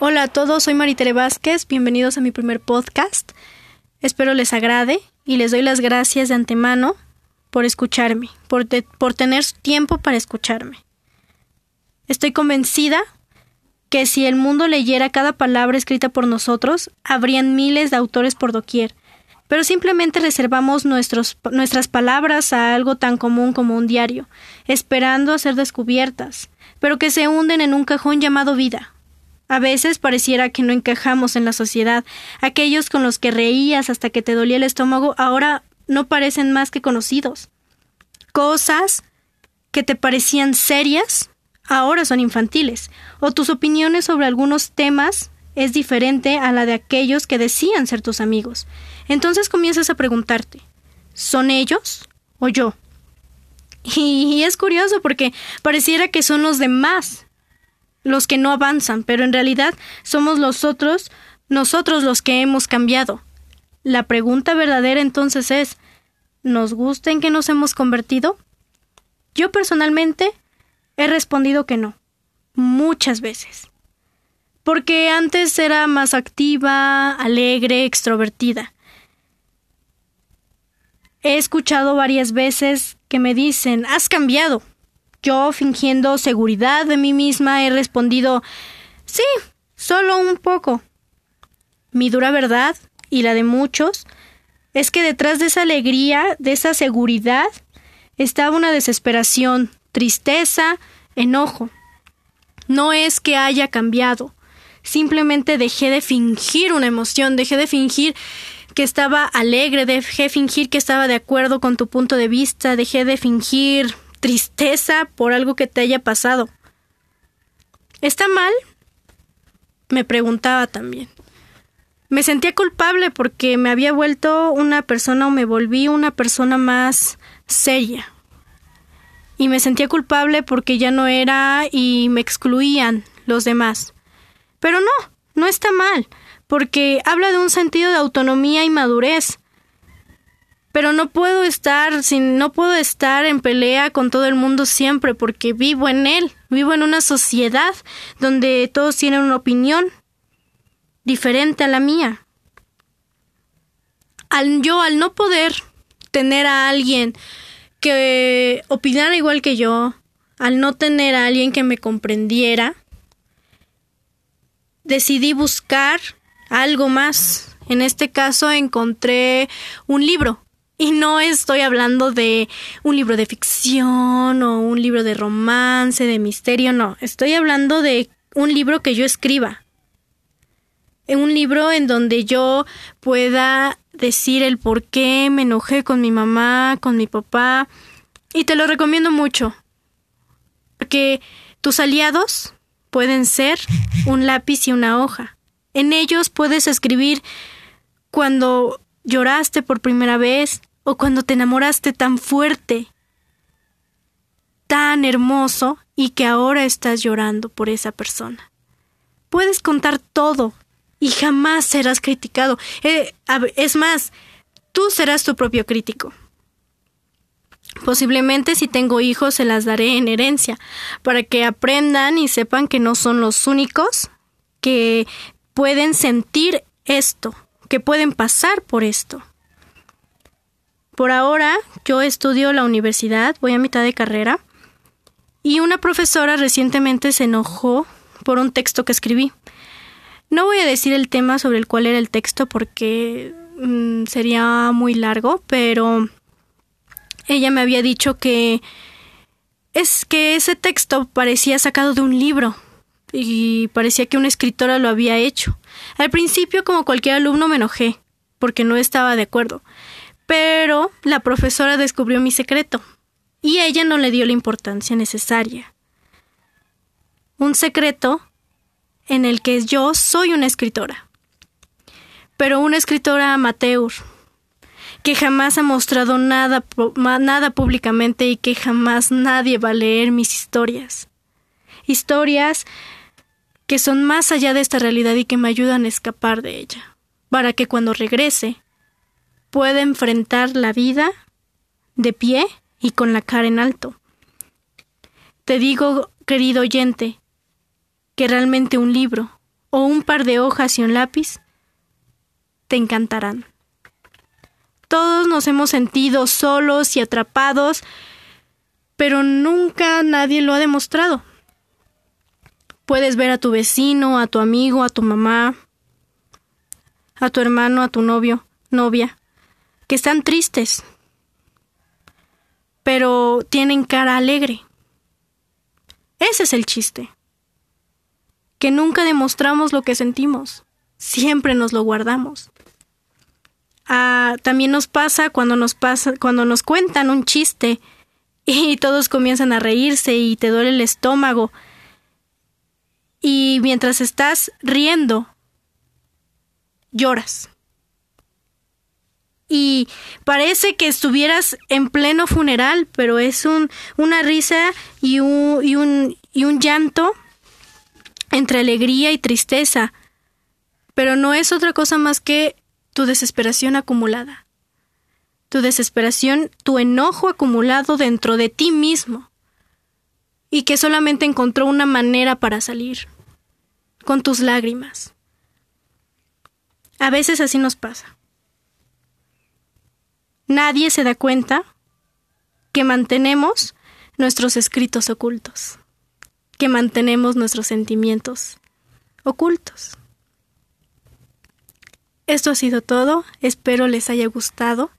Hola a todos, soy Maritere Vázquez, bienvenidos a mi primer podcast. Espero les agrade y les doy las gracias de antemano por escucharme, por, tener tiempo para escucharme. Estoy convencida que si el mundo leyera cada palabra escrita por nosotros, habrían miles de autores por doquier, pero simplemente reservamos nuestras palabras a algo tan común como un diario, esperando a ser descubiertas, pero que se hunden en un cajón llamado vida. A veces pareciera que no encajamos en la sociedad. Aquellos con los que reías hasta que te dolía el estómago ahora no parecen más que conocidos. Cosas que te parecían serias ahora son infantiles, o tus opiniones sobre algunos temas es diferente a la de aquellos que decían ser tus amigos. Entonces comienzas a preguntarte, ¿son ellos o yo? Y, es curioso porque pareciera que son los demás los que no avanzan, pero en realidad somos los otros, nosotros los que hemos cambiado. La pregunta verdadera entonces es, ¿nos gusta en que nos hemos convertido? Yo personalmente he respondido que no, muchas veces. Porque antes era más activa, alegre, extrovertida. He escuchado varias veces que me dicen, has cambiado. Yo, fingiendo seguridad de mí misma, he respondido, sí, solo un poco. Mi dura verdad, y la de muchos, es que detrás de esa alegría, de esa seguridad, estaba una desesperación, tristeza, enojo. No es que haya cambiado, simplemente dejé de fingir una emoción, dejé de fingir que estaba alegre, dejé de fingir que estaba de acuerdo con tu punto de vista, dejé de fingir tristeza por algo que te haya pasado. ¿Está mal? Me preguntaba también. Me sentía culpable porque me había vuelto una persona o me volví una persona más seria. Y me sentía culpable porque ya no era y me excluían los demás. Pero no, no está mal porque habla de un sentido de autonomía y madurez. Pero no puedo estar sin no puedo estar en pelea con todo el mundo siempre porque vivo en él, vivo en una sociedad donde todos tienen una opinión diferente a la mía. Al yo al no poder tener a alguien que opinara igual que yo, al no tener a alguien que me comprendiera, decidí buscar algo más. En este caso encontré un libro. Y no estoy hablando de un libro de ficción o un libro de romance, de misterio, no. Estoy hablando de un libro que yo escriba. Un libro en donde yo pueda decir el por qué me enojé con mi mamá, con mi papá. Y te lo recomiendo mucho. Porque tus aliados pueden ser un lápiz y una hoja. En ellos puedes escribir cuando lloraste por primera vez o cuando te enamoraste tan fuerte, tan hermoso y que ahora estás llorando por esa persona. Puedes contar todo y jamás serás criticado. Eh, es más, tú serás tu propio crítico. Posiblemente si tengo hijos se las daré en herencia, para que aprendan y sepan que no son los únicos que pueden sentir esto, que pueden pasar por esto. Por ahora yo estudio la universidad, voy a mitad de carrera, y una profesora recientemente se enojó por un texto que escribí. No voy a decir el tema sobre el cual era el texto porque mm, sería muy largo, pero ella me había dicho que es que ese texto parecía sacado de un libro y parecía que una escritora lo había hecho. Al principio, como cualquier alumno, me enojé, porque no estaba de acuerdo. Pero la profesora descubrió mi secreto, y ella no le dio la importancia necesaria. Un secreto en el que yo soy una escritora, pero una escritora amateur, que jamás ha mostrado nada, nada públicamente y que jamás nadie va a leer mis historias. Historias que son más allá de esta realidad y que me ayudan a escapar de ella, para que cuando regrese pueda enfrentar la vida de pie y con la cara en alto. Te digo, querido oyente, que realmente un libro o un par de hojas y un lápiz, te encantarán. Todos nos hemos sentido solos y atrapados, pero nunca nadie lo ha demostrado. Puedes ver a tu vecino, a tu amigo, a tu mamá, a tu hermano, a tu novio, novia, que están tristes, pero tienen cara alegre. Ese es el chiste. Que nunca demostramos lo que sentimos, siempre nos lo guardamos. Ah, también nos pasa cuando nos pasa, cuando nos cuentan un chiste y todos comienzan a reírse y te duele el estómago. Y mientras estás riendo, lloras. Y parece que estuvieras en pleno funeral, pero es un, una risa y un, y, un, y un llanto entre alegría y tristeza. Pero no es otra cosa más que tu desesperación acumulada, tu desesperación, tu enojo acumulado dentro de ti mismo, y que solamente encontró una manera para salir, con tus lágrimas. A veces así nos pasa. Nadie se da cuenta que mantenemos nuestros escritos ocultos, que mantenemos nuestros sentimientos ocultos. Esto ha sido todo, espero les haya gustado.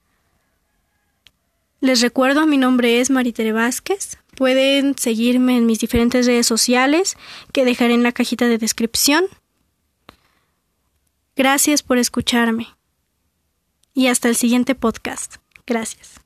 Les recuerdo, mi nombre es Maritere Vázquez. Pueden seguirme en mis diferentes redes sociales que dejaré en la cajita de descripción. Gracias por escucharme. Y hasta el siguiente podcast. Gracias.